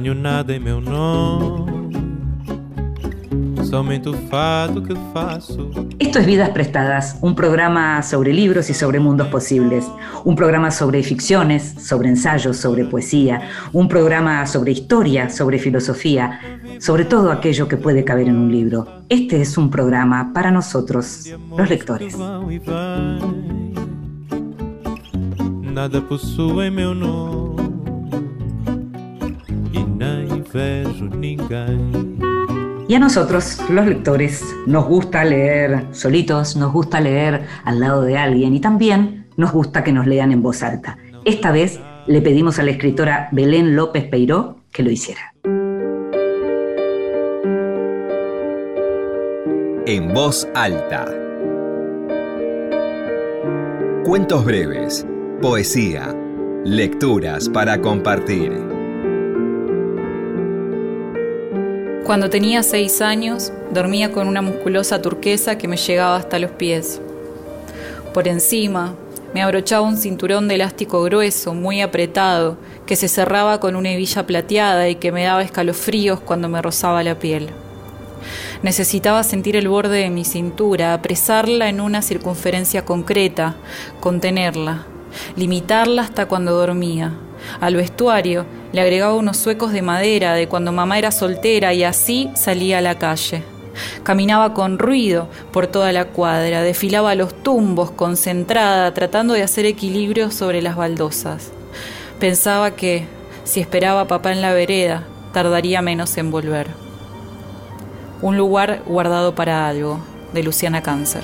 Nada em meu nome. Somente o fado que faço. Esto es Vidas Prestadas, un programa sobre libros y sobre mundos posibles, un programa sobre ficciones, sobre ensayos, sobre poesía, un programa sobre historia, sobre filosofía, sobre todo aquello que puede caber en un libro. Este es un programa para nosotros, los lectores. Nada possui meu nome. Y a nosotros, los lectores, nos gusta leer solitos, nos gusta leer al lado de alguien y también nos gusta que nos lean en voz alta. Esta vez le pedimos a la escritora Belén López Peiró que lo hiciera. En voz alta. Cuentos breves, poesía, lecturas para compartir. Cuando tenía seis años, dormía con una musculosa turquesa que me llegaba hasta los pies. Por encima, me abrochaba un cinturón de elástico grueso, muy apretado, que se cerraba con una hebilla plateada y que me daba escalofríos cuando me rozaba la piel. Necesitaba sentir el borde de mi cintura, apresarla en una circunferencia concreta, contenerla, limitarla hasta cuando dormía. Al vestuario le agregaba unos suecos de madera de cuando mamá era soltera y así salía a la calle. Caminaba con ruido por toda la cuadra, desfilaba los tumbos concentrada, tratando de hacer equilibrio sobre las baldosas. Pensaba que, si esperaba a papá en la vereda, tardaría menos en volver. Un lugar guardado para algo, de Luciana Cáncer.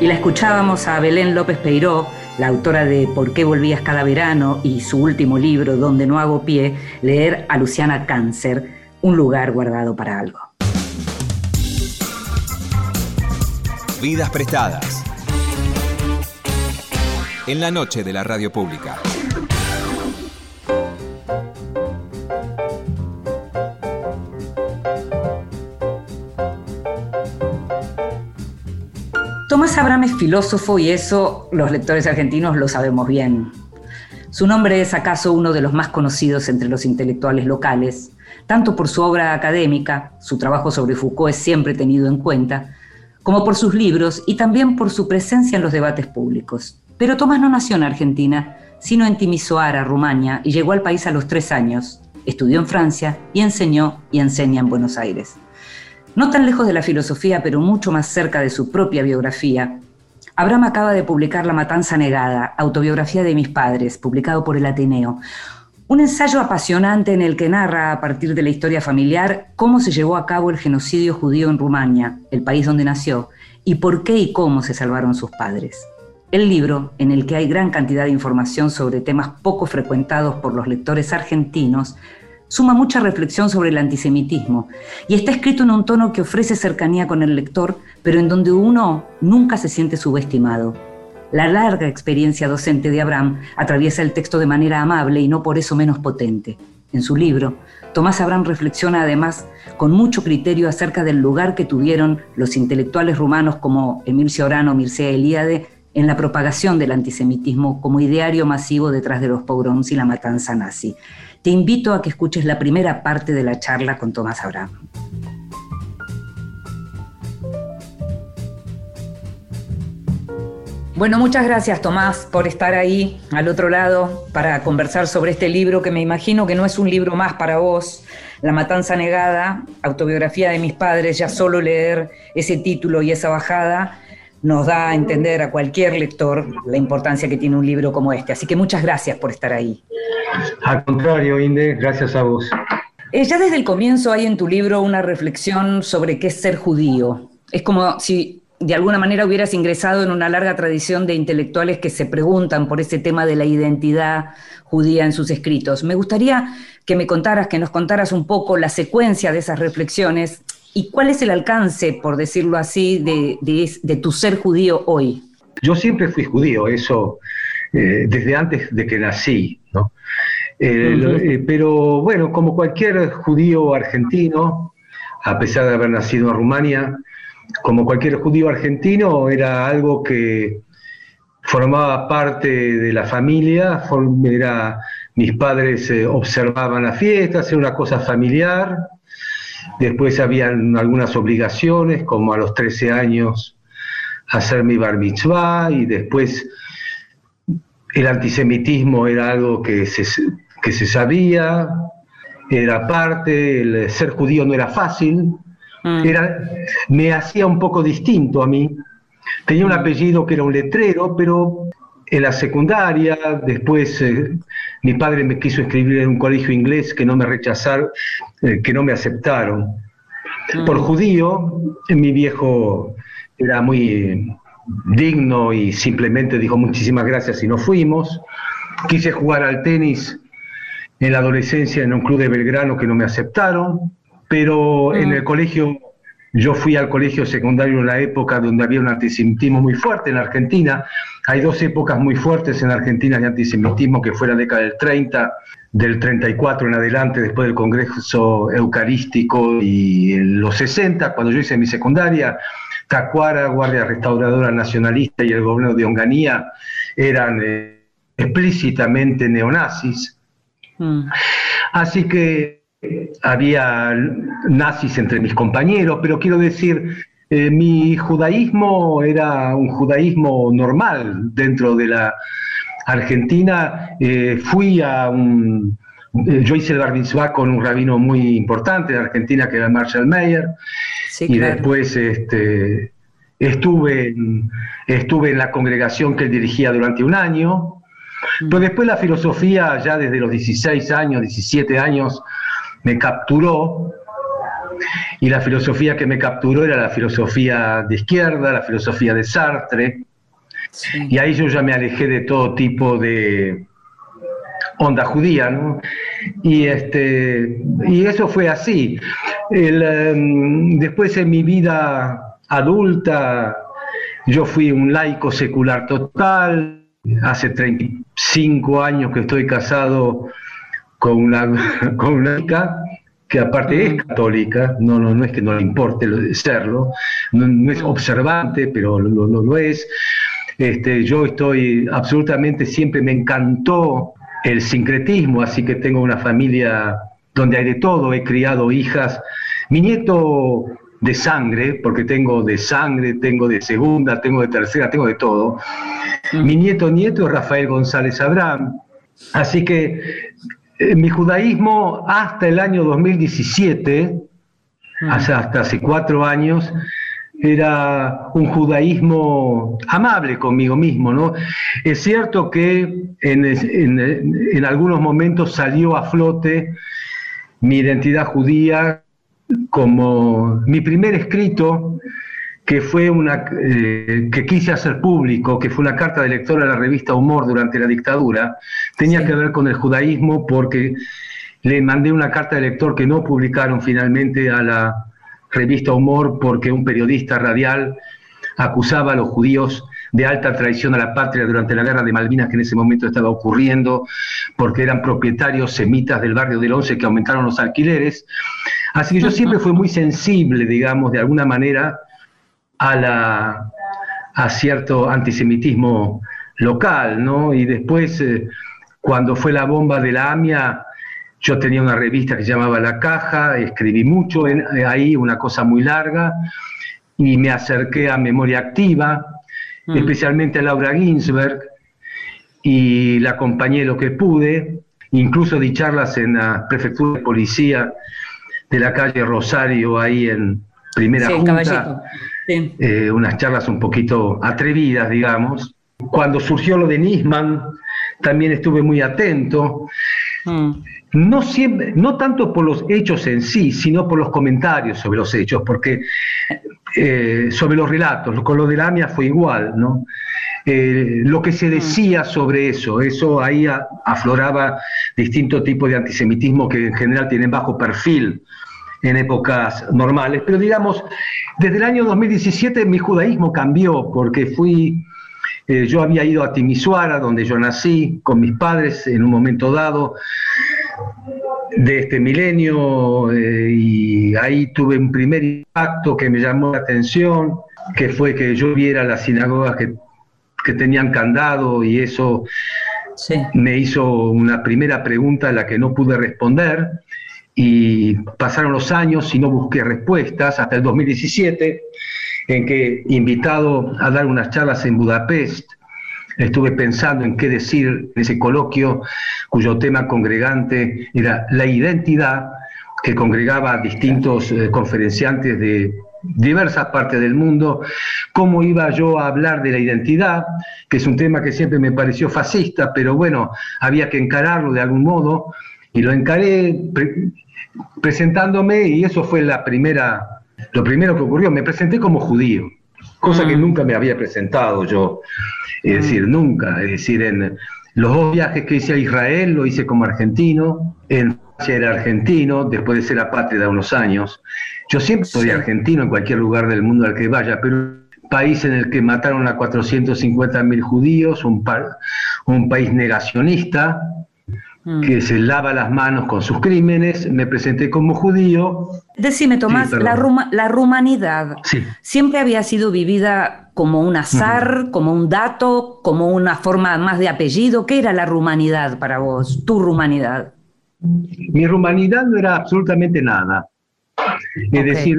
Y la escuchábamos a Belén López Peiró, la autora de ¿Por qué volvías cada verano? y su último libro, Donde no hago pie, leer a Luciana Cáncer, Un lugar guardado para algo. Vidas prestadas. En la noche de la radio pública. Tomás Abraham es filósofo y eso los lectores argentinos lo sabemos bien. Su nombre es acaso uno de los más conocidos entre los intelectuales locales, tanto por su obra académica, su trabajo sobre Foucault es siempre tenido en cuenta, como por sus libros y también por su presencia en los debates públicos. Pero Tomás no nació en Argentina, sino en Timisoara, Rumania, y llegó al país a los tres años. Estudió en Francia y enseñó y enseña en Buenos Aires. No tan lejos de la filosofía, pero mucho más cerca de su propia biografía, Abraham acaba de publicar La Matanza Negada, autobiografía de mis padres, publicado por el Ateneo. Un ensayo apasionante en el que narra, a partir de la historia familiar, cómo se llevó a cabo el genocidio judío en Rumania, el país donde nació, y por qué y cómo se salvaron sus padres. El libro, en el que hay gran cantidad de información sobre temas poco frecuentados por los lectores argentinos, suma mucha reflexión sobre el antisemitismo y está escrito en un tono que ofrece cercanía con el lector, pero en donde uno nunca se siente subestimado. La larga experiencia docente de Abraham atraviesa el texto de manera amable y no por eso menos potente. En su libro, Tomás Abraham reflexiona además con mucho criterio acerca del lugar que tuvieron los intelectuales rumanos como Emil Ciorano, Mircea Eliade en la propagación del antisemitismo como ideario masivo detrás de los pogroms y la matanza nazi. Te invito a que escuches la primera parte de la charla con Tomás Abraham. Bueno, muchas gracias Tomás por estar ahí al otro lado para conversar sobre este libro que me imagino que no es un libro más para vos, La Matanza Negada, autobiografía de mis padres, ya solo leer ese título y esa bajada nos da a entender a cualquier lector la importancia que tiene un libro como este. Así que muchas gracias por estar ahí. Al contrario, Inde, gracias a vos. Eh, ya desde el comienzo hay en tu libro una reflexión sobre qué es ser judío. Es como si de alguna manera hubieras ingresado en una larga tradición de intelectuales que se preguntan por ese tema de la identidad judía en sus escritos. Me gustaría que me contaras, que nos contaras un poco la secuencia de esas reflexiones y cuál es el alcance, por decirlo así, de, de- de tu ser judío hoy. Yo siempre fui judío, eso eh, desde antes de que nací, ¿no? Eh, Ujú. lo- eh, pero bueno, como cualquier judío argentino, a pesar de haber nacido en Rumania, como cualquier judío argentino, era algo que formaba parte de la familia, era, mis padres eh, observaban las fiestas, era una cosa familiar. Después habían algunas obligaciones, como a los 13 años hacer mi bar mitzvah, y después el antisemitismo era algo que se, que se sabía, era parte, el ser judío no era fácil, mm. era, me hacía un poco distinto a mí. Tenía un apellido que era un letrero, pero en la secundaria, después eh, mi padre me quiso escribir en un colegio inglés que no me rechazaron, eh, que no me aceptaron. Mm. Por judío, mi viejo era muy digno y simplemente dijo muchísimas gracias y nos fuimos. Quise jugar al tenis en la adolescencia en un club de Belgrano que no me aceptaron, pero en mm. el colegio, yo fui al colegio secundario en la época donde había un antisemitismo muy fuerte en Argentina. Hay dos épocas muy fuertes en Argentina de antisemitismo, que fue la década del 30, del 34 en adelante, después del Congreso Eucarístico y en los 60, cuando yo hice mi secundaria, Tacuara, Guardia Restauradora Nacionalista y el gobierno de Onganía eran eh, explícitamente neonazis. Mm. Así que había nazis entre mis compañeros, pero quiero decir, eh, mi judaísmo era un judaísmo normal dentro de la Argentina. Eh, fui a un, yo hice el bar con un rabino muy importante de Argentina que era Marshall Mayer y después este, estuve, en, estuve en la congregación que él dirigía durante un año. Mm. Pero después la filosofía, ya desde los 16 años, 17 años, me capturó. Y la filosofía que me capturó era la filosofía de izquierda, la filosofía de Sartre. Y ahí yo ya me alejé de todo tipo de, onda judía, ¿no? Y, este, y eso fue así. Em, después en mi vida adulta, yo fui un laico secular total. Hace 35 años que estoy casado con una, con una chica que aparte es católica, no, no, no es que no le importe serlo, no, es observante, pero lo, lo, lo es. Este, yo estoy absolutamente, siempre me encantó el sincretismo, así que tengo una familia donde hay de todo, he criado hijas. Mi nieto de sangre, porque tengo de sangre, tengo de segunda, tengo de tercera, tengo de todo. Mm. Mi nieto nieto es Rafael González Abraham. Así que mi judaísmo hasta el año 2017, mm. hasta hace cuatro años, era un judaísmo amable conmigo mismo, ¿no? Es cierto que en, algunos momentos salió a flote mi identidad judía como mi primer escrito, que fue una eh, que quise hacer público, que fue una carta de lector a la revista Humor durante la dictadura, tenía que ver con el judaísmo porque le mandé una carta de lector que no publicaron finalmente a la revista Humor porque un periodista radial acusaba a los judíos de alta traición a la patria durante la guerra de Malvinas que en ese momento estaba ocurriendo, porque eran propietarios semitas del barrio del Once que aumentaron los alquileres. Así que yo siempre fui muy sensible, digamos, de alguna manera a, la, a cierto antisemitismo local, ¿no? Y después, eh, cuando fue la bomba de la AMIA, yo tenía una revista que se llamaba La Caja, escribí mucho en, eh, ahí, una cosa muy larga, y me acerqué a Memoria Activa, mm. especialmente a Laura Ginsberg, y la acompañé lo que pude, incluso di charlas en la prefectura de policía de la calle Rosario, ahí en Primera Junta, eh, unas charlas un poquito atrevidas, digamos. Cuando surgió lo de Nisman, también estuve muy atento. Mm no, siempre, no tanto por los hechos en sí, sino por los comentarios sobre los hechos, porque eh, sobre los relatos, con lo de la AMIA fue igual, ¿no? Eh, lo que se mm. decía sobre eso, eso ahí afloraba distintos tipos de antisemitismo que en general tienen bajo perfil en épocas normales, pero digamos, desde el año 2017 mi judaísmo cambió porque fui, eh, yo había ido a Timisoara, donde yo nací, con mis padres en un momento dado, de este milenio eh, y ahí tuve un primer impacto que me llamó la atención, que fue que yo viera las sinagogas que que tenían candado y eso me hizo una primera pregunta a la que no pude responder y pasaron los años y no busqué respuestas hasta el 2017 en que invitado a dar unas charlas en Budapest estuve pensando en qué decir en ese coloquio cuyo tema congregante era la identidad que congregaba a distintos eh, conferenciantes de diversas partes del mundo, cómo iba yo a hablar de la identidad, que es un tema que siempre me pareció fascista, pero bueno, había que encararlo de algún modo, y lo encaré presentándome, y eso fue la primera, lo primero que ocurrió, me presenté como judío, cosa que mm. nunca me había presentado yo, es decir, mm. nunca, es decir, en los dos viajes que hice a Israel lo hice como argentino, en Francia era argentino, después de ser apátrida unos años, yo siempre soy argentino en cualquier lugar del mundo al que vaya, pero país en el que mataron a 450.000 judíos, un, un país negacionista, mm. que se lava las manos con sus crímenes, me presenté como judío. Decime, Tomás, la, la, rumanidad siempre había sido vivida como un azar, como un dato, como una forma más de apellido. ¿Qué era la rumanidad para vos, tu rumanidad? Mi rumanidad no era absolutamente nada. Es decir,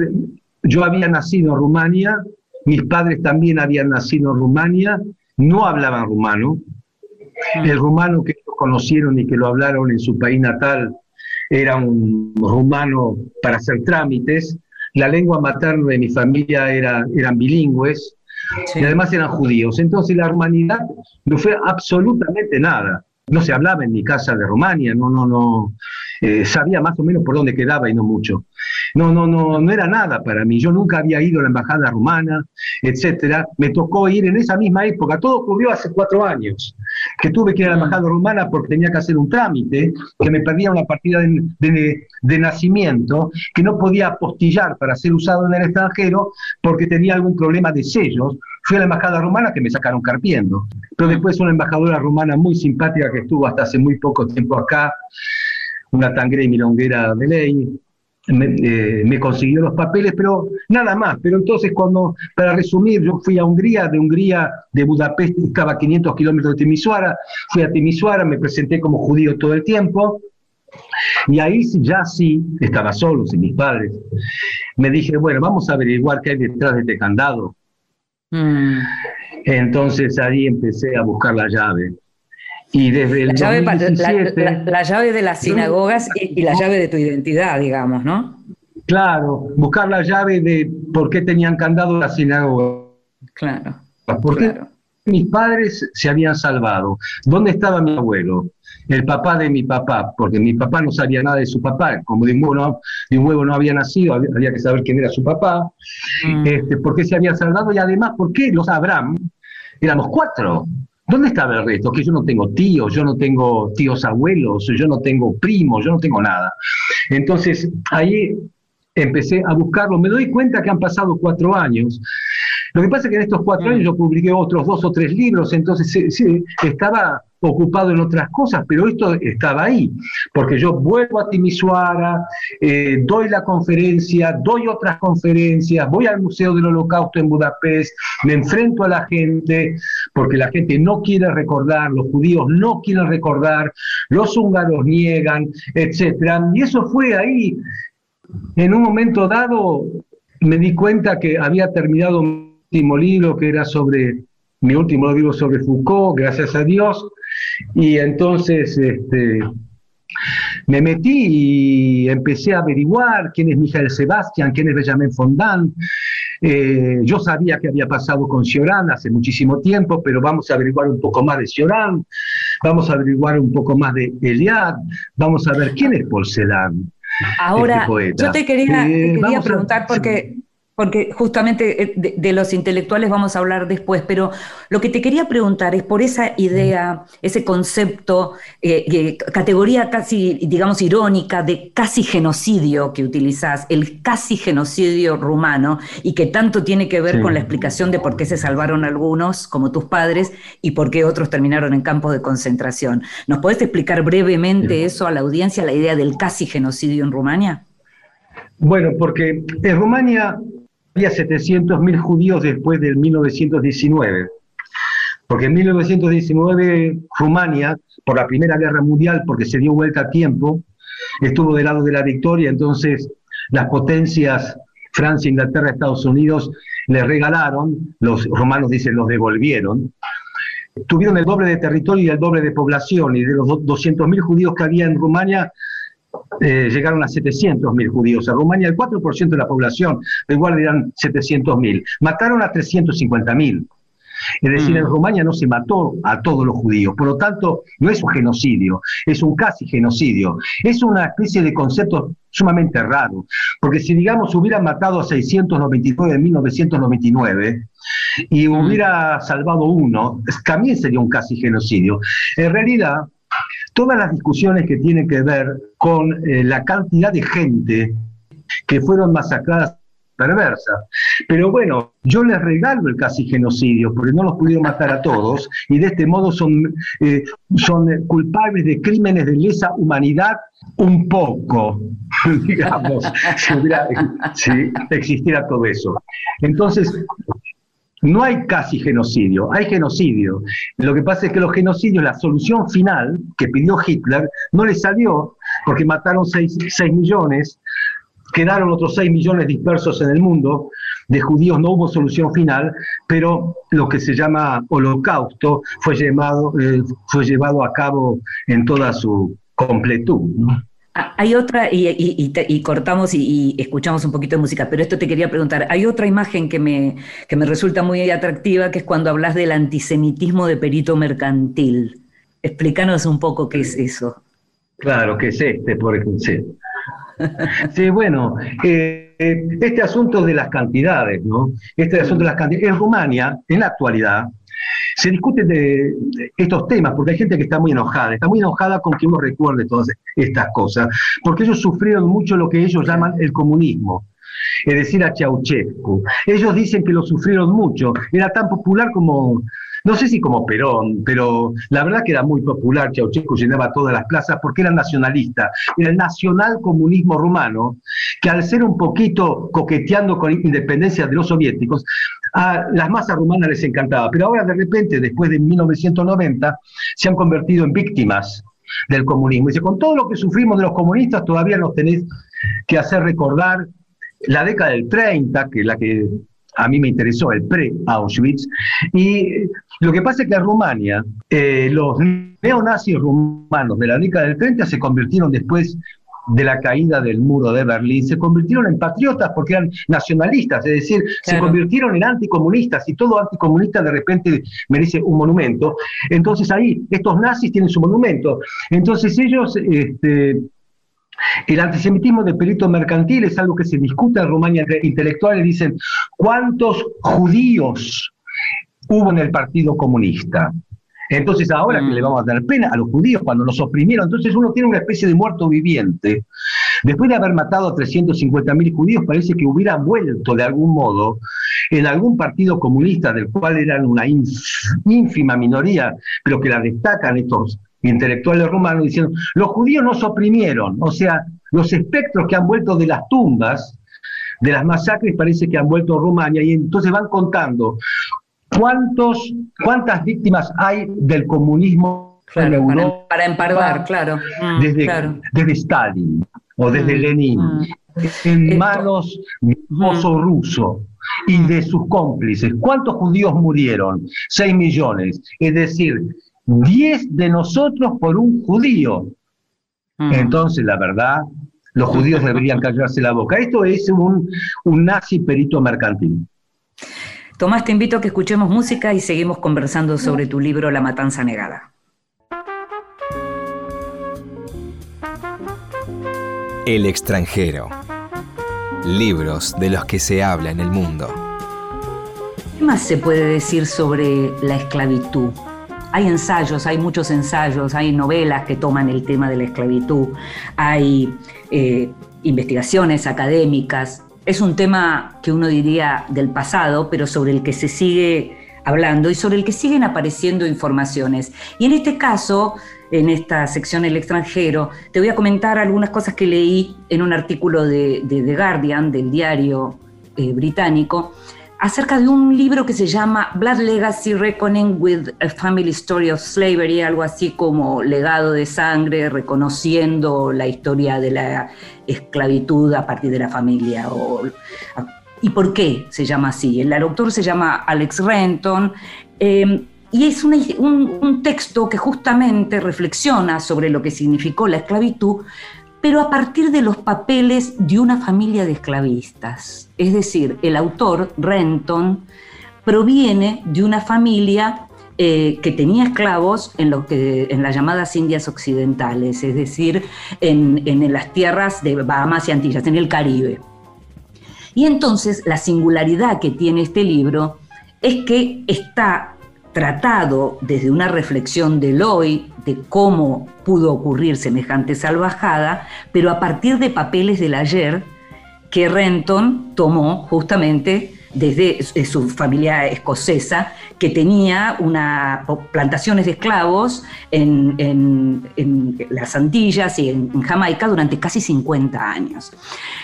yo había nacido en Rumania, mis padres también habían nacido en Rumania, no hablaban rumano. El rumano que ellos conocieron y que lo hablaron en su país natal era un rumano para hacer trámites. La lengua materna de mi familia era, eran bilingües y además eran judíos. Entonces la humanidad no fue absolutamente nada. No se hablaba en mi casa de Rumania, no, no, no. Eh, sabía más o menos por dónde quedaba y no mucho. No, no, no, no era nada para mí. Yo nunca había ido a la embajada rumana, etcétera. Me tocó ir en esa misma época. Todo ocurrió hace cuatro años, que tuve que ir a la embajada rumana porque tenía que hacer un trámite, que me perdía una partida de, de nacimiento, que no podía apostillar para ser usado en el extranjero porque tenía algún problema de sellos. Fui a la embajada rumana que me sacaron carpiendo. Pero después una embajadora rumana muy simpática que estuvo hasta hace muy poco tiempo acá, una tangre y milonguera de ley, eh, me, consiguió los papeles, pero nada más. Pero entonces, cuando, para resumir, yo fui a Hungría, de Hungría, de Budapest, estaba a 500 kilómetros de Timisoara, fui a Timisoara, me presenté como judío todo el tiempo, y ahí ya sí, estaba solo, sin mis padres. Me dije, bueno, vamos a averiguar qué hay detrás de este candado. Mm. Entonces ahí empecé a buscar la llave. Y desde la, llave, la, llave de las sinagogas y, la llave de tu identidad, digamos, ¿no? Claro, buscar la llave de por qué tenían candado la sinagoga. Claro. ¿Por qué mis padres se habían salvado? ¿Dónde estaba mi abuelo? El papá de mi papá, porque mi papá no sabía nada de su papá, como de un huevo no, no había nacido, había que saber quién era su papá, mm. este, por qué se había salvado y además por qué los Abraham, éramos cuatro, ¿Dónde estaba el resto? Que yo no tengo tíos, yo no tengo tíos abuelos, yo no tengo primos, yo no tengo nada. Entonces ahí empecé a buscarlo. Me doy cuenta que han pasado cuatro años. Lo que pasa es que en estos cuatro años yo publiqué otros dos o tres libros, entonces sí, estaba ocupado en otras cosas, pero esto estaba ahí, porque yo vuelvo a Timisoara, eh, doy la conferencia, doy otras conferencias, voy al Museo del Holocausto en Budapest, me enfrento a la gente, porque la gente no quiere recordar, los judíos no quieren recordar, los húngaros niegan, etc. Y eso fue ahí. En un momento dado me di cuenta que había terminado mi último libro, que era sobre mi último libro sobre Foucault, gracias a Dios, y entonces este, me metí y empecé a averiguar quién es Michael Sebastián, quién es Benjamin Fondant. Eh, yo sabía que había pasado con Cioran hace muchísimo tiempo, pero vamos a averiguar un poco más de Cioran, vamos a averiguar un poco más de Eliad, vamos a ver quién es Paul Celan. Ahora, este yo te quería, eh, quería preguntar porque porque justamente eh, de, los intelectuales vamos a hablar después, pero lo que te quería preguntar es por esa idea, ese concepto, eh, categoría casi, digamos, irónica de casi genocidio que utilizás, el casi genocidio rumano, y que tanto tiene que ver con la explicación de por qué se salvaron algunos, como tus padres, y por qué otros terminaron en campos de concentración. ¿Nos podés explicar brevemente eso a la audiencia, la idea del casi genocidio en Rumania? Bueno, porque en Rumania había 700.000 judíos después del 1919. porque en 1919 Rumania, por la Primera Guerra Mundial, porque se dio vuelta a tiempo, estuvo del lado de la victoria, entonces las potencias, Francia, Inglaterra, Estados Unidos, le regalaron, los romanos dicen los devolvieron, tuvieron el doble de territorio y el doble de población, y de los 200.000 judíos que había en Rumania, eh, llegaron a 700.000 judíos. En Rumania el 4% de la población, igual eran 700.000. Mataron a 350.000. Es decir, en mm. Rumania no se mató a todos los judíos, por lo tanto, no es un genocidio, es un casi genocidio. Es una especie de concepto sumamente raro, porque si, digamos, hubiera matado a 699 en 1999 y mm. hubiera salvado uno, también sería un casi genocidio. En realidad, todas las discusiones que tienen que ver con eh, la cantidad de gente que fueron masacradas perversa. Pero bueno, yo les regalo el casi genocidio, porque no los pudieron matar a todos, y de este modo son, eh, son culpables de crímenes de lesa humanidad un poco, digamos, si, existiera todo eso. Entonces, no hay casi genocidio, hay genocidio. Lo que pasa es que los genocidios, la solución final que pidió Hitler, no le salió porque mataron 6 millones quedaron otros 6 millones dispersos en el mundo, de judíos no hubo solución final, pero lo que se llama holocausto fue, llevado, eh, fue llevado a cabo en toda su completud. Hay otra, y, cortamos y, escuchamos un poquito de música, pero esto te quería preguntar, hay otra imagen que me, que me resulta muy atractiva, que es cuando hablas del antisemitismo de perito mercantil. Explícanos un poco qué es eso. Claro, que es este, por ejemplo. Sí, bueno, eh, este asunto de las cantidades, ¿no? Este asunto de las cantidades. En Rumania, en la actualidad, se discuten de, estos temas, porque hay gente que está muy enojada, está muy enojada con que uno recuerde todas estas cosas, porque ellos sufrieron mucho lo que ellos llaman el comunismo, es decir, a Ceausescu. Ellos dicen que lo sufrieron mucho, era tan popular como no sé si como Perón, pero la verdad que era muy popular, Ceausescu llenaba todas las plazas porque era nacionalista, era el nacional comunismo rumano, que al ser un poquito coqueteando con independencia de los soviéticos, a las masas rumanas les encantaba, pero ahora de repente, después de 1990, se han convertido en víctimas del comunismo. Dice, con todo lo que sufrimos de los comunistas, todavía nos tenéis que hacer recordar la década del 30, que es la que a mí me interesó, el pre-Auschwitz. Y lo que pasa es que en Rumania, eh, los neonazis rumanos de la década del 30 se convirtieron después de la caída del muro de Berlín, se convirtieron en patriotas porque eran nacionalistas, es decir, se convirtieron en anticomunistas y todo anticomunista de repente merece un monumento. Entonces ahí, estos nazis tienen su monumento. Entonces ellos este, el antisemitismo de perito mercantil es algo que se discute en Rumania entre intelectuales. Dicen, ¿cuántos judíos hubo en el Partido Comunista? Entonces ahora que le vamos a dar pena a los judíos cuando los oprimieron, entonces uno tiene una especie de muerto viviente. Después de haber matado a 350.000 judíos, parece que hubiera vuelto de algún modo en algún partido comunista del cual eran una ínfima minoría, pero que la destacan estos intelectuales romanos diciendo, los judíos nos oprimieron, o sea, los espectros que han vuelto de las tumbas, de las masacres, parece que han vuelto a Rumania, y entonces van contando cuántos, cuántas víctimas hay del comunismo en Europa. Para, empardar, claro. Desde, desde Stalin o desde mm, Lenin, mm. en manos del pozo ruso y de sus cómplices. ¿Cuántos judíos murieron? Seis millones. Es decir, 10 de nosotros por un judío. Mm. Entonces, la verdad, los judíos deberían callarse la boca. Esto es un, un nazi perito mercantil. Tomás, te invito a que escuchemos música y seguimos conversando sobre tu libro La Matanza Negada. El extranjero. Libros de los que se habla en el mundo. ¿Qué más se puede decir sobre la esclavitud? Hay ensayos, hay muchos ensayos, hay novelas que toman el tema de la esclavitud, hay eh, investigaciones académicas. Es un tema que uno diría del pasado, pero sobre el que se sigue hablando y sobre el que siguen apareciendo informaciones. Y en este caso, en esta sección El extranjero, te voy a comentar algunas cosas que leí en un artículo de, The Guardian, del diario eh, británico, acerca de un libro que se llama Blood Legacy Reckoning with a Family Story of Slavery, algo así como legado de sangre, reconociendo la historia de la esclavitud a partir de la familia. ¿Y por qué se llama así? El autor se llama Alex Renton. Eh, y es un, texto que justamente reflexiona sobre lo que significó la esclavitud, pero a partir de los papeles de una familia de esclavistas. Es decir, el autor, Renton, proviene de una familia eh, que tenía esclavos en, que, en las llamadas Indias Occidentales, es decir, en, en las tierras de Bahamas y Antillas, en el Caribe. Y entonces la singularidad que tiene este libro es que está tratado desde una reflexión del hoy, de cómo pudo ocurrir semejante salvajada, pero a partir de papeles del ayer que Renton tomó justamente desde su familia escocesa, que tenía una, plantaciones de esclavos en, las Antillas y en, Jamaica durante casi 50 años.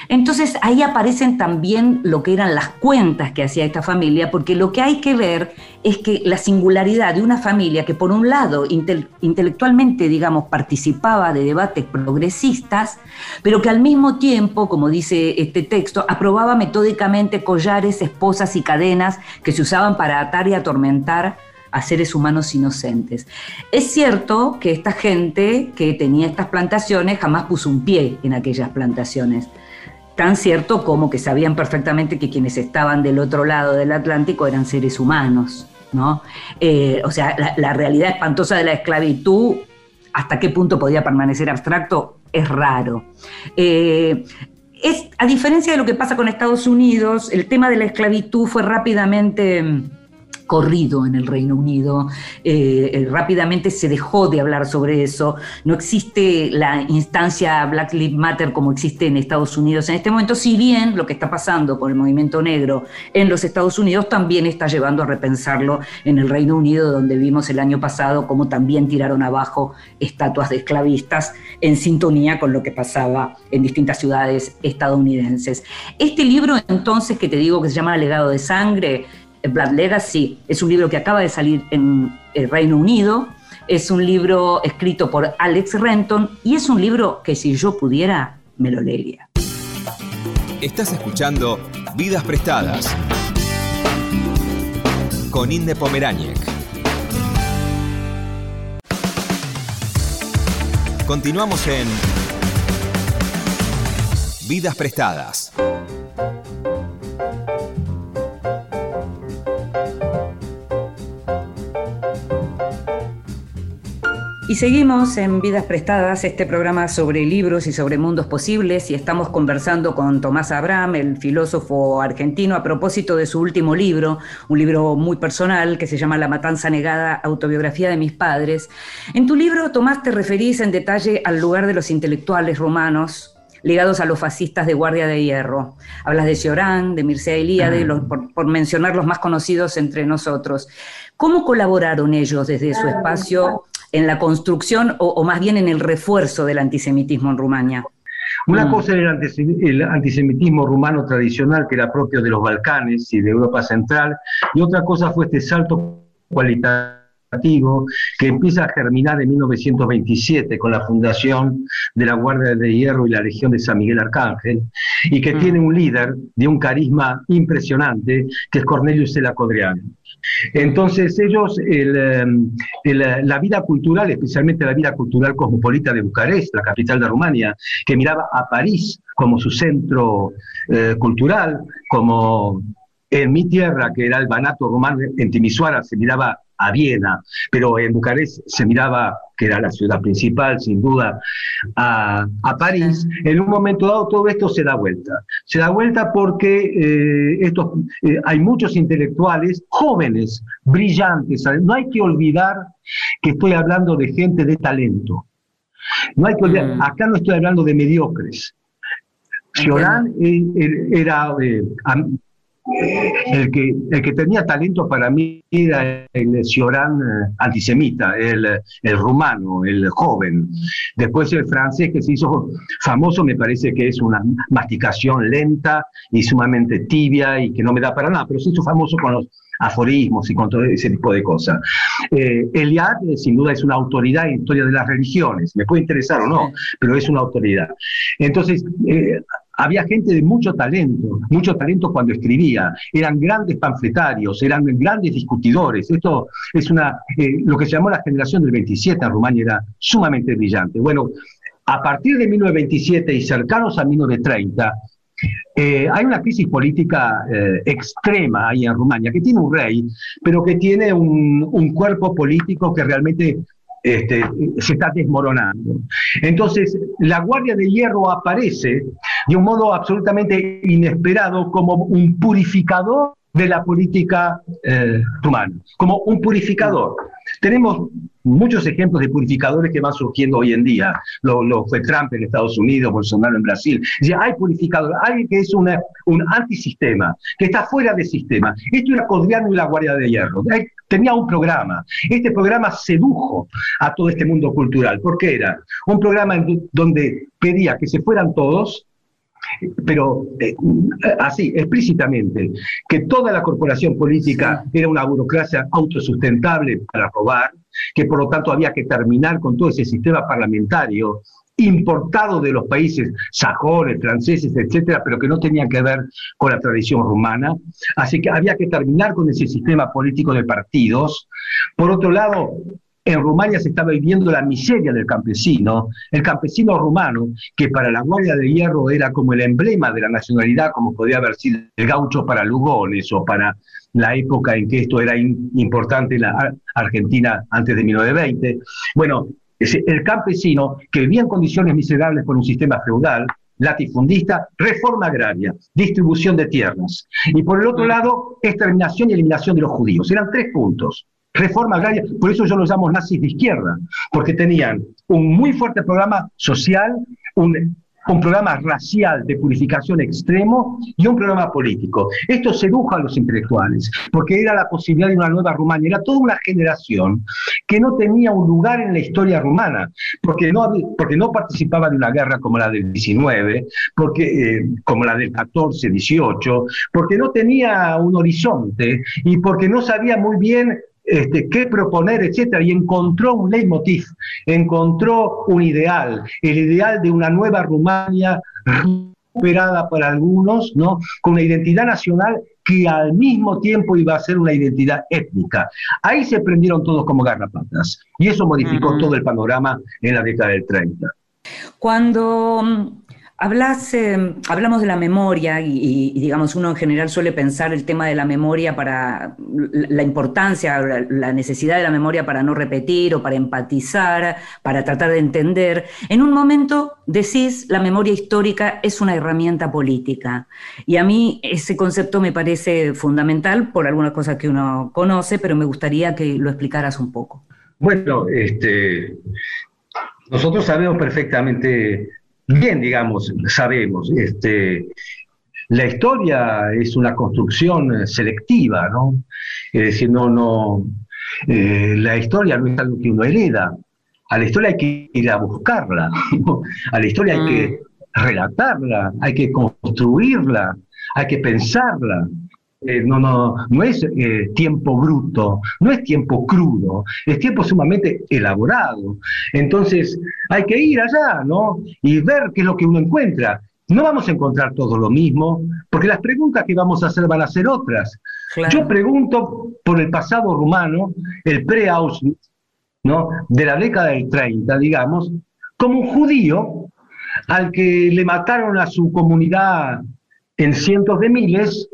Entonces ahí aparecen también lo que eran las cuentas que hacía esta familia, porque lo que hay que ver es que la singularidad de una familia que por un lado intelectualmente, digamos, participaba de debates progresistas, pero que al mismo tiempo, como dice este texto, aprobaba metódicamente collares, y cadenas que se usaban para atar y atormentar a seres humanos inocentes. Es cierto que esta gente que tenía estas plantaciones jamás puso un pie en aquellas plantaciones. Tan cierto como que sabían perfectamente que quienes estaban del otro lado del Atlántico eran seres humanos. ¿no? Eh, o sea, la, realidad espantosa de la esclavitud, hasta qué punto podía permanecer abstracto, es raro. Eh, es, a diferencia de lo que pasa con Estados Unidos, el tema de la esclavitud fue rápidamente corrido en el Reino Unido, eh, eh, rápidamente se dejó de hablar sobre eso, no existe la instancia Black Lives Matter como existe en Estados Unidos en este momento, si bien lo que está pasando con el movimiento negro en los Estados Unidos también está llevando a repensarlo en el Reino Unido, donde vimos el año pasado cómo también tiraron abajo estatuas de esclavistas en sintonía con lo que pasaba en distintas ciudades estadounidenses. Este libro entonces que te digo que se llama Legado de Sangre, Blood Legacy es un libro que acaba de salir en el Reino Unido, es un libro escrito por Alex Renton y es un libro que si yo pudiera, me lo leería. Estás escuchando Vidas Prestadas con Inde Pomeráñez. Continuamos en Vidas Prestadas. Y seguimos en Vidas Prestadas, este programa sobre libros y sobre mundos posibles, y estamos conversando con Tomás Abraham, el filósofo argentino, a propósito de su último libro, un libro muy personal que se llama La Matanza Negada, autobiografía de mis padres. En tu libro, Tomás, te referís en detalle al lugar de los intelectuales romanos ligados a los fascistas de Guardia de Hierro. Hablas de Ciorán, de Mircea Eliade, por, por mencionar los más conocidos entre nosotros. ¿Cómo colaboraron ellos desde su espacio en la construcción o, más bien en el refuerzo del antisemitismo en Rumania. Una mm. cosa era el antisemitismo rumano tradicional, que era propio de los Balcanes y de Europa Central, y otra cosa fue este salto cualitativo que empieza a germinar en 1927 con la fundación de la Guardia de Hierro y la Legión de San Miguel Arcángel, y que mm. tiene un líder de un carisma impresionante, que es Cornelius Sela Codreanu. Entonces ellos, em, la vida cultural, especialmente la vida cultural cosmopolita de Bucarest, la capital de Rumania, que miraba a París como su centro eh, cultural, como en mi tierra, que era el Banato rumano, en Timisoara se miraba a Viena, pero en Bucarest se miraba, que era la ciudad principal, sin duda, a, París. En un momento dado todo esto se da vuelta. Se da vuelta porque eh, estos, eh, hay muchos intelectuales jóvenes, brillantes. No hay que olvidar que estoy hablando de gente de talento. No hay que olvidar, mm. acá no estoy hablando de mediocres. Cioran eh, era el que, el que tenía talento para mí era el Cioran eh, antisemita, el, el, rumano, el joven. Después el francés que se hizo famoso, me parece que es una masticación lenta y sumamente tibia y que no me da para nada, pero se hizo famoso con los aforismos y con todo ese tipo de cosas. Eh, Eliad, sin duda, es una autoridad en historia de las religiones, me puede interesar o no, pero es una autoridad. Entonces, eh, había gente de mucho talento, mucho talento cuando escribía, eran grandes panfletarios, eran grandes discutidores. Esto es una, eh, lo que se llamó la generación del 27 en Rumania era sumamente brillante. Bueno, a partir de 1927 y cercanos a 1930, eh, hay una crisis política eh, extrema ahí en Rumania, que tiene un rey, pero que tiene un, un cuerpo político que realmente este, se está desmoronando. Entonces, la Guardia de Hierro aparece de un modo absolutamente inesperado como un purificador de la política eh, humana, como un purificador. Tenemos muchos ejemplos de purificadores que van surgiendo hoy en día. Lo, fue Trump en Estados Unidos, Bolsonaro en Brasil. hay purificadores, alguien que es un antisistema, que está fuera del sistema. Esto era Codriano y la Guardia de Hierro. tenía un programa. Este programa sedujo a todo este mundo cultural, porque era un programa donde pedía que se fueran todos, pero eh, así, explícitamente, que toda la corporación política era una burocracia autosustentable para robar, que por lo tanto había que terminar con todo ese sistema parlamentario importado de los países sajones, franceses, etcétera, pero que no tenían que ver con la tradición rumana. Así que había que terminar con ese sistema político de partidos. Por otro lado, en Rumania se estaba viviendo la miseria del campesino, el campesino rumano, que para la Guardia de Hierro era como el emblema de la nacionalidad, como podía haber sido el gaucho para Lugones o para la época en que esto era importante en la Argentina antes de 1920. Bueno, el campesino que vivía en condiciones miserables por un sistema feudal, latifundista, reforma agraria, distribución de tierras. Y por el otro lado, exterminación y eliminación de los judíos. Eran tres puntos reforma agraria, por eso yo los llamo nazis de izquierda, porque tenían un muy fuerte programa social, un, programa racial de purificación extremo y un programa político. Esto sedujo a los intelectuales, porque era la posibilidad de una nueva Rumania. Era toda una generación que no tenía un lugar en la historia rumana, porque no, porque no participaba de una guerra como la del 19, porque, eh, como la del 14, 18, porque no tenía un horizonte y porque no sabía muy bien este, qué proponer, etcétera, y encontró un leitmotiv, encontró un ideal, el ideal de una nueva Rumania recuperada para algunos, ¿no? con una identidad nacional que al mismo tiempo iba a ser una identidad étnica. Ahí se prendieron todos como garrapatas, y eso modificó todo el panorama en la década del 30. Cuando Hablas, em, hablamos de la memoria y, digamos, uno en general suele pensar el tema de la memoria para la importancia, la necesidad de la memoria para no repetir o para empatizar, para tratar de entender. En un momento decís, la memoria histórica es una herramienta política. Y a mí ese concepto me parece fundamental por algunas cosas que uno conoce, pero me gustaría que lo explicaras un poco. Bueno, este, nosotros sabemos perfectamente bien, digamos, sabemos, este, la historia es una construcción selectiva, ¿no? Es decir, no, no, eh, la historia no es algo que uno hereda. A la historia hay que ir a buscarla, a la historia hay que mm. relatarla, hay que construirla, hay que pensarla. Eh, no, no, no es eh, tiempo bruto, no es tiempo crudo, es tiempo sumamente elaborado. Entonces, hay que ir allá, ¿no? Y ver qué es lo que uno encuentra. No vamos a encontrar todo lo mismo, porque las preguntas que vamos a hacer van a ser otras. Yo pregunto por el pasado rumano, el pre-Auschwitz, ¿no? De la década del 30, digamos, como un judío al que le mataron a su comunidad en cientos de miles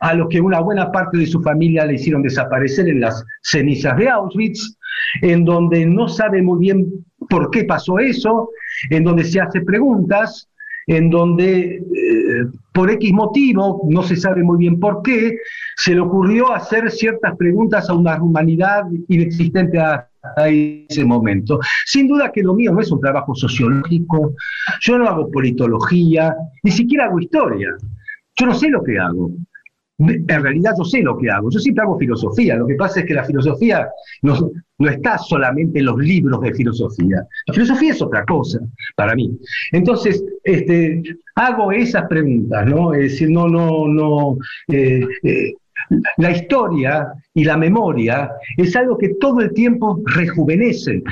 a los que una buena parte de su familia le hicieron desaparecer en las cenizas de Auschwitz, en donde no sabe muy bien por qué pasó eso, en donde se hace preguntas, en donde eh, por X motivo, no se sabe muy bien por qué, se le ocurrió hacer ciertas preguntas a una humanidad inexistente hasta ese momento. Sin duda que lo mío no es un trabajo sociológico, yo no hago politología, ni siquiera hago historia, yo no sé lo que hago. En realidad yo sé lo que hago, yo siempre hago filosofía, lo que pasa es que la filosofía no, no está solamente en los libros de filosofía, la filosofía es otra cosa para mí. Entonces, este, hago esas preguntas, ¿no? Es decir, no, no, no, eh, eh, la historia y la memoria es algo que todo el tiempo rejuvenece,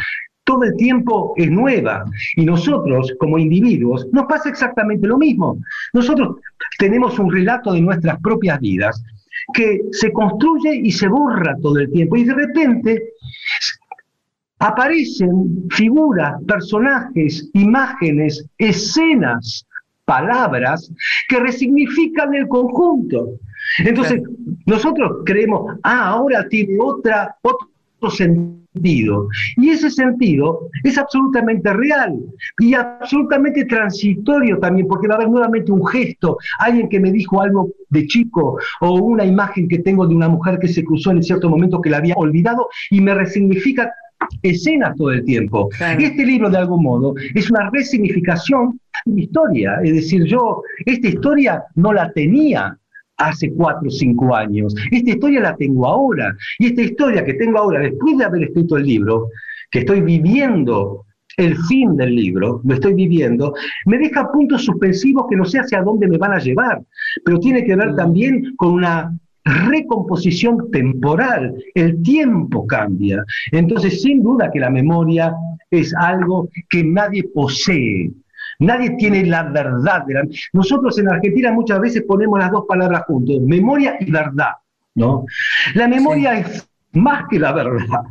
todo el tiempo es nueva. Y nosotros, como individuos, nos pasa exactamente lo mismo. Nosotros tenemos un relato de nuestras propias vidas que se construye y se borra todo el tiempo. Y de repente aparecen figuras, personajes, imágenes, escenas, palabras que resignifican el conjunto. Entonces, nosotros creemos, ah, ahora tiene otra, otro sentido. Y ese sentido es absolutamente real y absolutamente transitorio también, porque va a haber nuevamente un gesto, alguien que me dijo algo de chico o una imagen que tengo de una mujer que se cruzó en cierto momento que la había olvidado y me resignifica escenas todo el tiempo. Y este libro, de algún modo, es una resignificación de mi historia. Es decir, yo esta historia no la tenía hace cuatro o cinco años. Esta historia la tengo ahora. Y esta historia que tengo ahora, después de haber escrito el libro, que estoy viviendo el fin del libro, lo estoy viviendo, me deja puntos suspensivos que no sé hacia dónde me van a llevar, pero tiene que ver mm. también con una recomposición temporal, el tiempo cambia. Entonces, sin duda que la memoria es algo que nadie posee. Nadie tiene la verdad. Nosotros en Argentina muchas veces ponemos las dos palabras juntos, memoria y verdad. ¿no? La memoria es más que la verdad.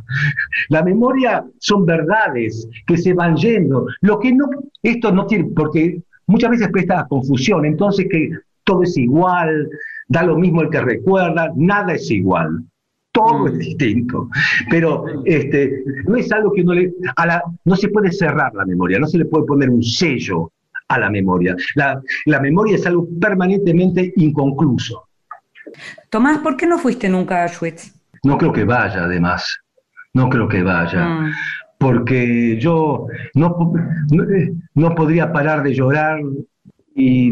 La memoria son verdades que se van yendo. Lo que no, esto no tiene, porque muchas veces presta confusión, entonces que todo es igual, da lo mismo el que recuerda, nada es igual. Todo es mm. distinto. Pero este, no es algo que uno le. A la, no se puede cerrar la memoria, no se le puede poner un sello a la memoria. La, memoria es algo permanentemente inconcluso. Tomás, ¿por qué no fuiste nunca a Auschwitz? No creo que vaya, además. No creo que vaya. Mm. Porque yo no, no podría parar de llorar y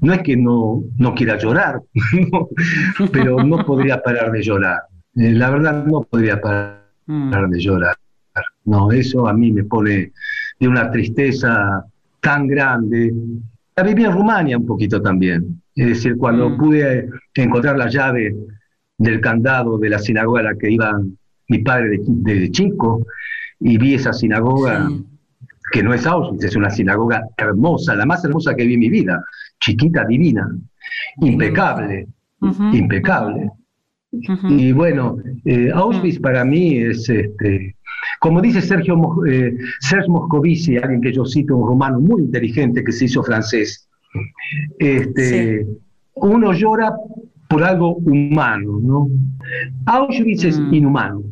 no es que no, no quiera llorar, pero no podría parar de llorar. Eh, la verdad no podría parar mm. de llorar. No, eso a mí me pone de una tristeza tan grande. La viví en Rumania un poquito también. Es decir, cuando mm. pude encontrar la llave del candado de la sinagoga a la que iba mi padre de, chico y vi esa sinagoga que no es Auschwitz, es una sinagoga hermosa, la más hermosa que vi en mi vida, chiquita, divina, impecable, impecable. Y bueno, eh, Auschwitz para mí es, este, como dice Sergio eh, Moscovici, alguien que yo cito, un romano muy inteligente que se hizo francés, este, uno llora por algo humano, ¿no? Auschwitz es mm. inhumano.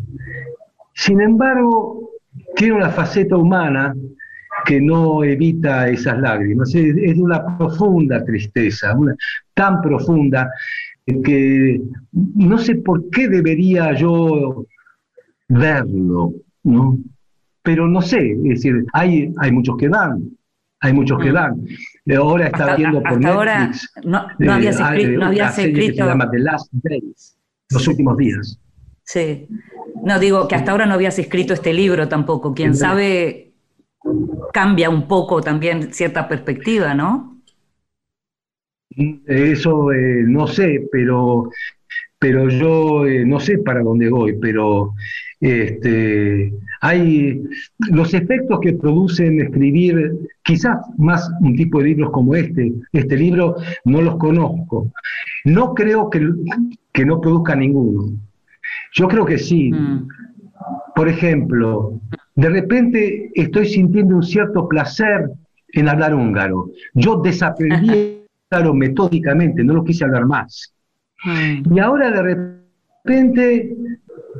Sin embargo, tiene una faceta humana que no evita esas lágrimas. Es, de una profunda tristeza, tan profunda que no sé por qué debería yo verlo, ¿no? Pero no sé, es decir, hay, hay muchos que van, hay muchos que mm. van. Ahora está viendo por Netflix. Ahora no, no habías eh, escrito. No habías escrito. se llama The Last Days, los últimos días. Sí. No, digo que hasta ahora no habías escrito este libro tampoco. Quién sabe cambia un poco también cierta perspectiva, ¿no? Eso eh, no sé, pero, pero yo eh, no sé para dónde voy, pero este, hay los efectos que producen escribir, quizás más un tipo de libros como este, este libro no los conozco. No creo que, que no produzca ninguno. Yo creo que sí. Mm. Por ejemplo, de repente estoy sintiendo un cierto placer en hablar húngaro. Yo desaprendí húngaro metódicamente, no lo quise hablar más. Mm. Y ahora de repente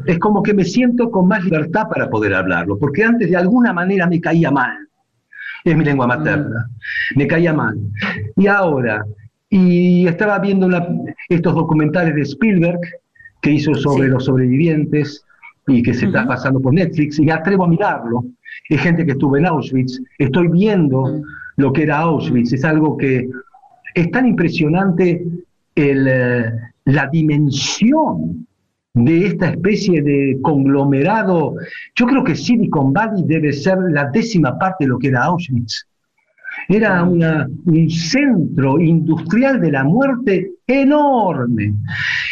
es como que me siento con más libertad para poder hablarlo, porque antes de alguna manera me caía mal. Es mi lengua materna. Mm. Me caía mal. Y ahora, y estaba viendo estos documentales de Spielberg que hizo sobre los sobrevivientes, y que se está pasando por Netflix, y atrevo a mirarlo. Es gente que estuvo en Auschwitz, estoy viendo lo que era Auschwitz, es algo que es tan impresionante el, eh, la dimensión de esta especie de conglomerado. Yo creo que Silicon Valley debe ser la décima parte de lo que era Auschwitz. Era una, un centro industrial de la muerte enorme.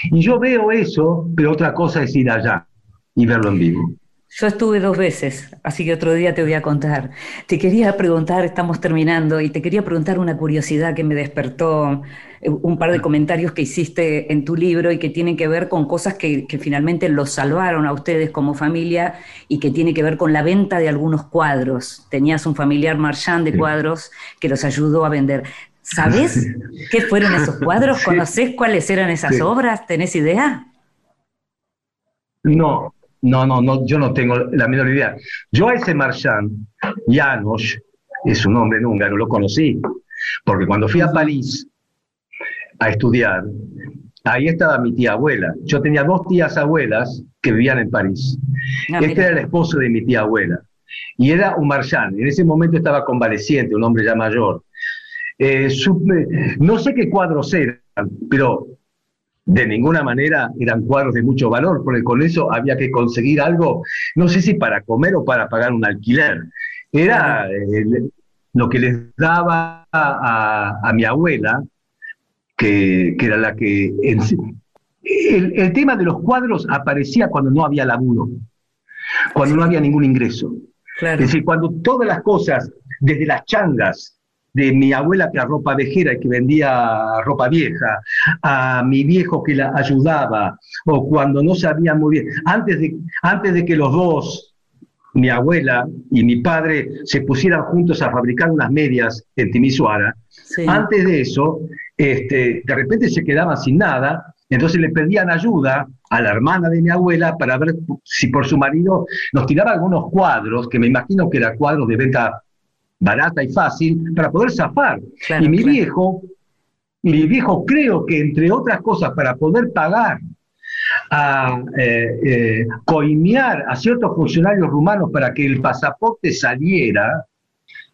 Y yo veo eso, pero otra cosa es ir allá y verlo en vivo. Yo estuve dos veces, así que otro día te voy a contar. Te quería preguntar, estamos terminando, y te quería preguntar una curiosidad que me despertó eh, un par de comentarios que hiciste en tu libro y que tienen que ver con cosas que, finalmente los salvaron a ustedes como familia y que tiene que ver con la venta de algunos cuadros. Tenías un familiar marchand de cuadros que los ayudó a vender. ¿Sabes qué fueron esos cuadros? ¿Conoces cuáles eran esas obras? ¿Tenés idea? No, no, no, no, yo no tengo la menor idea. Yo a ese marchand, Janos, es un nombre en húngaro, lo conocí, porque cuando fui a París a estudiar, ahí estaba mi tía abuela. Yo tenía dos tías abuelas que vivían en París. Ah, este era el esposo de mi tía abuela. Y era un marchand. En ese momento estaba convaleciente, un hombre ya mayor. Eh, no sé qué cuadros eran, pero de ninguna manera eran cuadros de mucho valor, porque con eso había que conseguir algo, no sé si para comer o para pagar un alquiler. Era eh, lo que les daba a, mi abuela, que, era la que... El, tema de los cuadros aparecía cuando no había laburo, cuando no había ningún ingreso. Es decir, cuando todas las cosas, desde las changas, de mi abuela que era ropa vejera y que vendía ropa vieja, a mi viejo que la ayudaba, o cuando no sabía muy bien, antes de, antes de que los dos, mi abuela y mi padre, se pusieran juntos a fabricar unas medias en Timisoara, antes de eso, este, de repente se quedaban sin nada, entonces le pedían ayuda a la hermana de mi abuela para ver si por su marido nos tiraba algunos cuadros, que me imagino que eran cuadros de venta barata y fácil para poder zafar. y mi viejo, mi viejo creo que entre otras cosas para poder pagar a eh, eh, coimear a ciertos funcionarios rumanos para que el pasaporte saliera,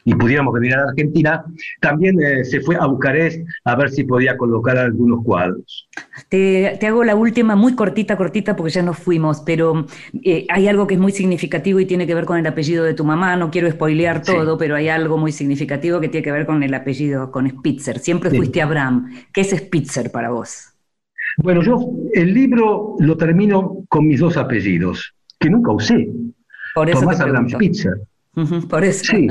y pudiéramos venir a la Argentina, también eh, se fue a Bucarest a ver si podía colocar algunos cuadros. Te, hago la última, muy cortita, cortita, porque ya nos fuimos, pero eh, hay algo que es muy significativo y tiene que ver con el apellido de tu mamá. No quiero spoilear todo, pero hay algo muy significativo que tiene que ver con el apellido, con Spitzer. Siempre fuiste Abraham. ¿Qué es Spitzer para vos? Bueno, yo el libro lo termino con mis dos apellidos, que nunca usé. Por eso Tomás Abraham Spitzer. Por eso. Sí.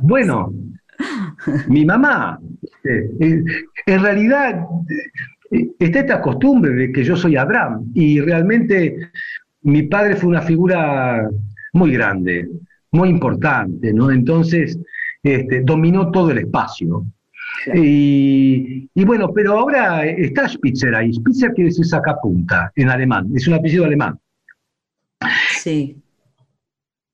Bueno, mi mamá, eh, eh, en realidad eh, está esta costumbre de que yo soy Abraham y realmente mi padre fue una figura muy grande, muy importante, ¿no? Entonces, este, dominó todo el espacio. Y, y, bueno, pero ahora está Spitzer ahí. Spitzer quiere decir sacapunta en alemán, es un apellido alemán. Sí.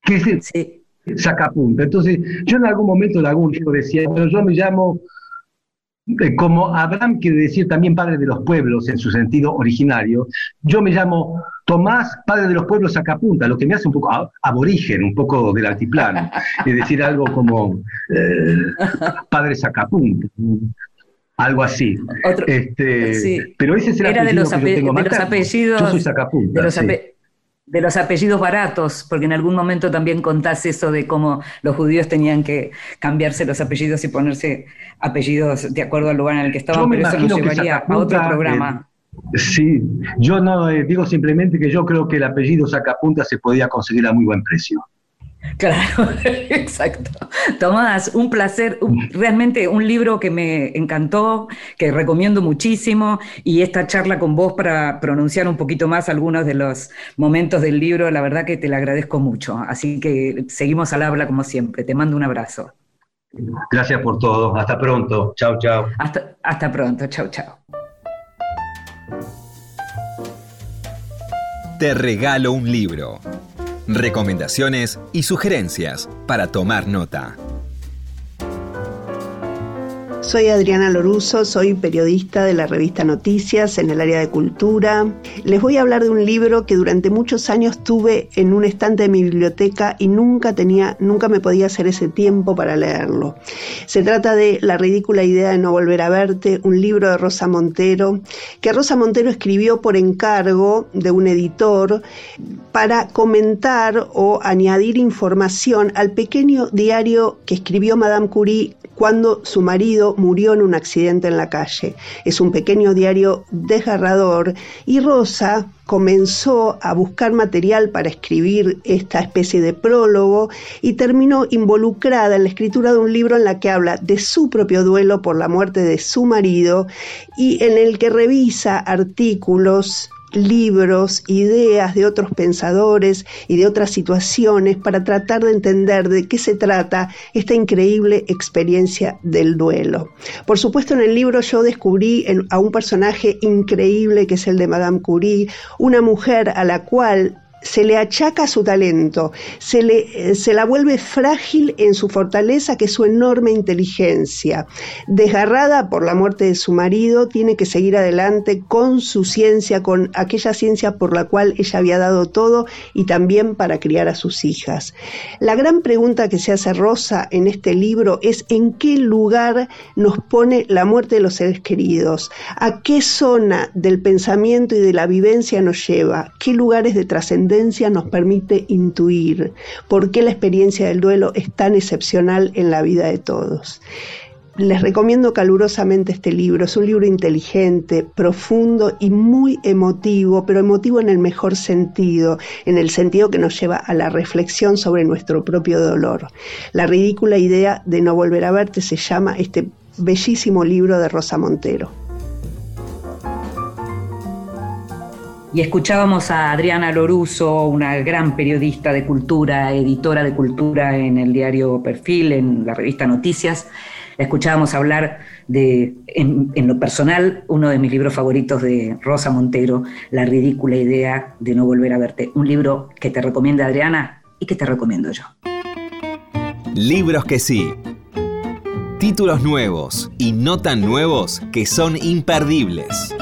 ¿Qué es, sí sacapunta. Entonces, yo en algún momento de algún libro decía, pero yo me llamo, eh, como Abraham quiere decir también padre de los pueblos en su sentido originario, yo me llamo Tomás, padre de los pueblos sacapunta, lo que me hace un poco aborigen, un poco del altiplano, es decir, algo como eh, padre sacapunta algo así. este, Pero ese es el Era de los, que yo tengo apellidos. Yo soy sacapunta. De los, de los apellidos baratos, porque en algún momento también contás eso de cómo los judíos tenían que cambiarse los apellidos y ponerse apellidos de acuerdo al lugar en el que estaban, pero eso nos llevaría a otro programa. Eh, sí, yo no eh, digo simplemente que yo creo que el apellido Sacapunta se podía conseguir a muy buen precio. Claro, exacto. Tomás, un placer, realmente un libro que me encantó, que recomiendo muchísimo, y esta charla con vos para pronunciar un poquito más algunos de los momentos del libro, la verdad que te la agradezco mucho. Así que seguimos al habla como siempre. Te mando un abrazo. Gracias por todo. Hasta pronto. Chao, chao. Hasta, hasta pronto. Chao, chao. Te regalo un libro recomendaciones y sugerencias para tomar nota. Soy Adriana Loruso, soy periodista de la revista Noticias en el área de cultura. Les voy a hablar de un libro que durante muchos años tuve en un estante de mi biblioteca y nunca tenía, nunca me podía hacer ese tiempo para leerlo. Se trata de La ridícula idea de no volver a verte, un libro de Rosa Montero, que Rosa Montero escribió por encargo de un editor para comentar o añadir información al pequeño diario que escribió Madame Curie cuando su marido murió en un accidente en la calle. Es un pequeño diario desgarrador y Rosa comenzó a buscar material para escribir esta especie de prólogo y terminó involucrada en la escritura de un libro en la que habla de su propio duelo por la muerte de su marido y en el que revisa artículos libros, ideas de otros pensadores y de otras situaciones para tratar de entender de qué se trata esta increíble experiencia del duelo. Por supuesto, en el libro yo descubrí a un personaje increíble que es el de Madame Curie, una mujer a la cual se le achaca su talento, se, le, eh, se la vuelve frágil en su fortaleza, que es su enorme inteligencia. Desgarrada por la muerte de su marido, tiene que seguir adelante con su ciencia, con aquella ciencia por la cual ella había dado todo y también para criar a sus hijas. La gran pregunta que se hace Rosa en este libro es en qué lugar nos pone la muerte de los seres queridos, a qué zona del pensamiento y de la vivencia nos lleva, qué lugares de trascendencia nos permite intuir por qué la experiencia del duelo es tan excepcional en la vida de todos. Les recomiendo calurosamente este libro. Es un libro inteligente, profundo y muy emotivo, pero emotivo en el mejor sentido, en el sentido que nos lleva a la reflexión sobre nuestro propio dolor. La ridícula idea de no volver a verte se llama este bellísimo libro de Rosa Montero. Y escuchábamos a Adriana Loruso, una gran periodista de cultura, editora de cultura en el diario Perfil, en la revista Noticias. La escuchábamos hablar de, en, lo personal, uno de mis libros favoritos de Rosa Montero, La ridícula idea de no volver a verte. Un libro que te recomienda Adriana y que te recomiendo yo. Libros que sí. Títulos nuevos y no tan nuevos que son imperdibles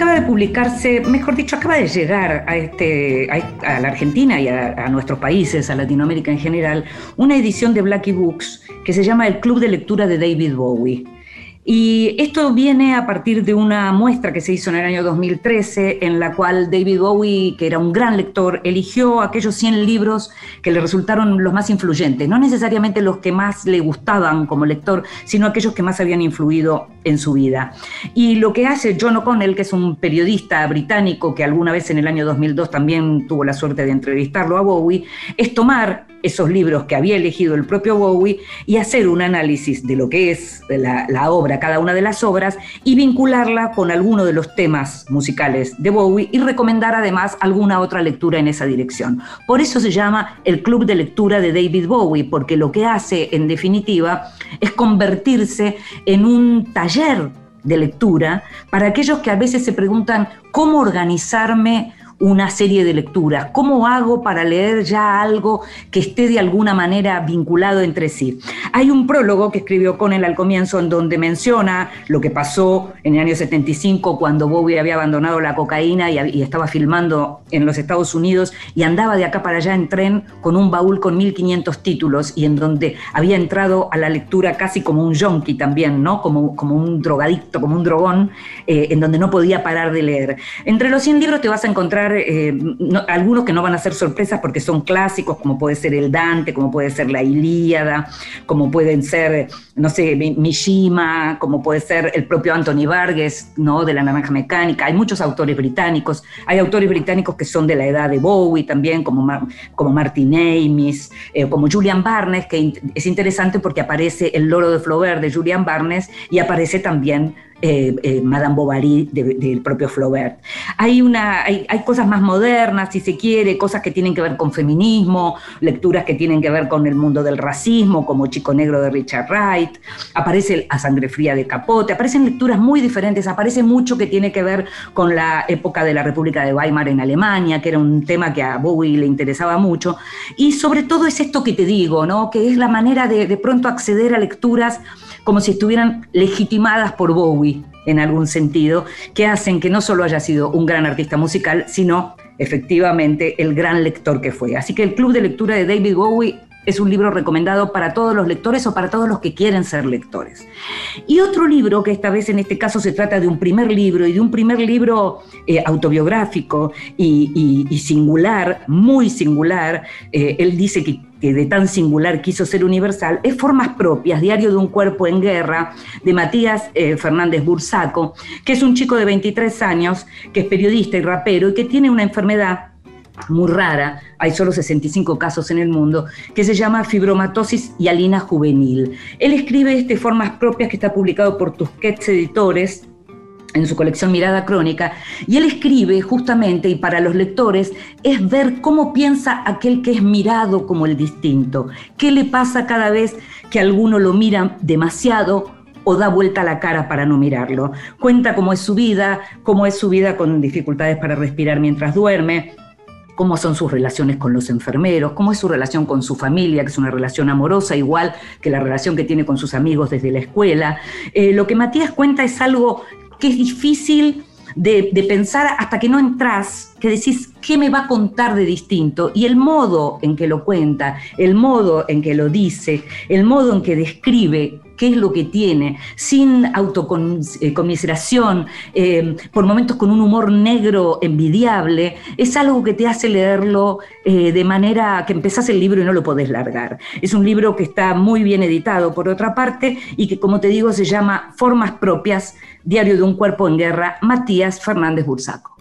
acaba de publicarse, mejor dicho, acaba de llegar a, este, a, la Argentina y a, a, nuestros países, a Latinoamérica en general, una edición de Blackie Books que se llama El Club de Lectura de David Bowie. Y esto viene a partir de una muestra que se hizo en el año 2013, en la cual David Bowie, que era un gran lector, eligió aquellos 100 libros que le resultaron los más influyentes, no necesariamente los que más le gustaban como lector, sino aquellos que más habían influido en su vida. Y lo que hace John O'Connell, que es un periodista británico que alguna vez en el año 2002 también tuvo la suerte de entrevistarlo a Bowie, es tomar esos libros que había elegido el propio Bowie y hacer un análisis de lo que es la, obra, cada una de las obras, y vincularla con alguno de los temas musicales de Bowie y recomendar además alguna otra lectura en esa dirección. Por eso se llama el Club de Lectura de David Bowie, porque lo que hace en definitiva es convertirse en un taller de lectura para aquellos que a veces se preguntan cómo organizarme una serie de lecturas? ¿Cómo hago para leer ya algo que esté de alguna manera vinculado entre sí? Hay un prólogo que escribió con él al comienzo en donde menciona lo que pasó en el año 75 cuando Bowie había abandonado la cocaína y, estaba filmando en los Estados Unidos y andaba de acá para allá en tren con un baúl con 1500 títulos y en donde había entrado a la lectura casi como un yonki también, ¿no? Como, como un drogadicto, como un drogón, eh, en donde no podía parar de leer. Entre los 100 libros te vas a encontrar eh, algunos que no van a ser sorpresas porque son clásicos, como puede ser el Dante, como puede ser la Ilíada, como pueden ser, no sé, Mishima, como puede ser el propio Anthony Vargas, ¿no? De la Naranja Mecánica. Hay muchos autores británicos. Hay autores británicos que son de la edad de Bowie también, como, como Martin Amis, eh, como Julian Barnes, que es interesante porque aparece el loro de Flaubert de Julian Barnes y aparece también eh, eh, Madame Bovary del propio Flaubert. Hay, una, hay, cosas más modernas, si se quiere, cosas que tienen que ver con feminismo, lecturas que tienen que ver con el mundo del racismo, como Chico Negro de Richard Wright, aparece A Sangre Fría de Capote, aparecen lecturas muy diferentes, aparece mucho que tiene que ver con la época de la República de Weimar en Alemania, que era un tema que a Bowie le interesaba mucho, y sobre todo es esto que te digo, ¿no? que es la manera de de pronto acceder a lecturas como si estuvieran legitimadas por Bowie en algún sentido, que hacen que no solo haya sido un gran artista musical, sino efectivamente el gran lector que fue. Así que el Club de Lectura de David Bowie es un libro recomendado para todos los lectores o para todos los que quieren ser lectores. Y otro libro, que esta vez en este caso se trata de un primer libro y de un primer libro eh, autobiográfico y, singular, muy singular, eh, él dice que que de tan singular quiso ser universal, es Formas Propias, Diario de un Cuerpo en Guerra, de Matías eh, Fernández Bursaco, que es un chico de 23 años, que es periodista y rapero y que tiene una enfermedad muy rara, hay solo 65 casos en el mundo, que se llama fibromatosis hialina juvenil. Él escribe este Formas Propias que está publicado por Tusquets Editores, en su colección Mirada Crónica, y él escribe justamente, y para los lectores, es ver cómo piensa aquel que es mirado como el distinto, qué le pasa cada vez que alguno lo mira demasiado o da vuelta la cara para no mirarlo. Cuenta cómo es su vida, cómo es su vida con dificultades para respirar mientras duerme, cómo son sus relaciones con los enfermeros, cómo es su relación con su familia, que es una relación amorosa, igual que la relación que tiene con sus amigos desde la escuela. Eh, lo que Matías cuenta es algo que es difícil de, pensar hasta que no entras, que decís, ¿qué me va a contar de distinto? Y el modo en que lo cuenta, el modo en que lo dice, el modo en que describe qué es lo que tiene, sin autocomiseración, eh, por momentos con un humor negro envidiable, es algo que te hace leerlo eh, de manera que empezás el libro y no lo podés largar. Es un libro que está muy bien editado, por otra parte, y que, como te digo, se llama Formas Propias, Diario de un Cuerpo en Guerra, Matías Fernández Bursaco.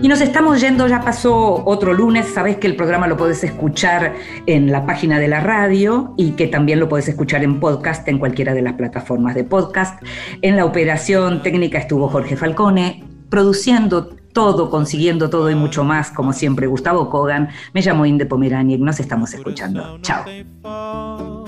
Y nos estamos yendo, ya pasó otro lunes, sabes que el programa lo puedes escuchar en la página de la radio y que también lo puedes escuchar en podcast en cualquiera de las plataformas de podcast. En la operación técnica estuvo Jorge Falcone, produciendo todo, consiguiendo todo y mucho más, como siempre, Gustavo Kogan. Me llamo Inde Pomeraniec, nos estamos escuchando. Chao.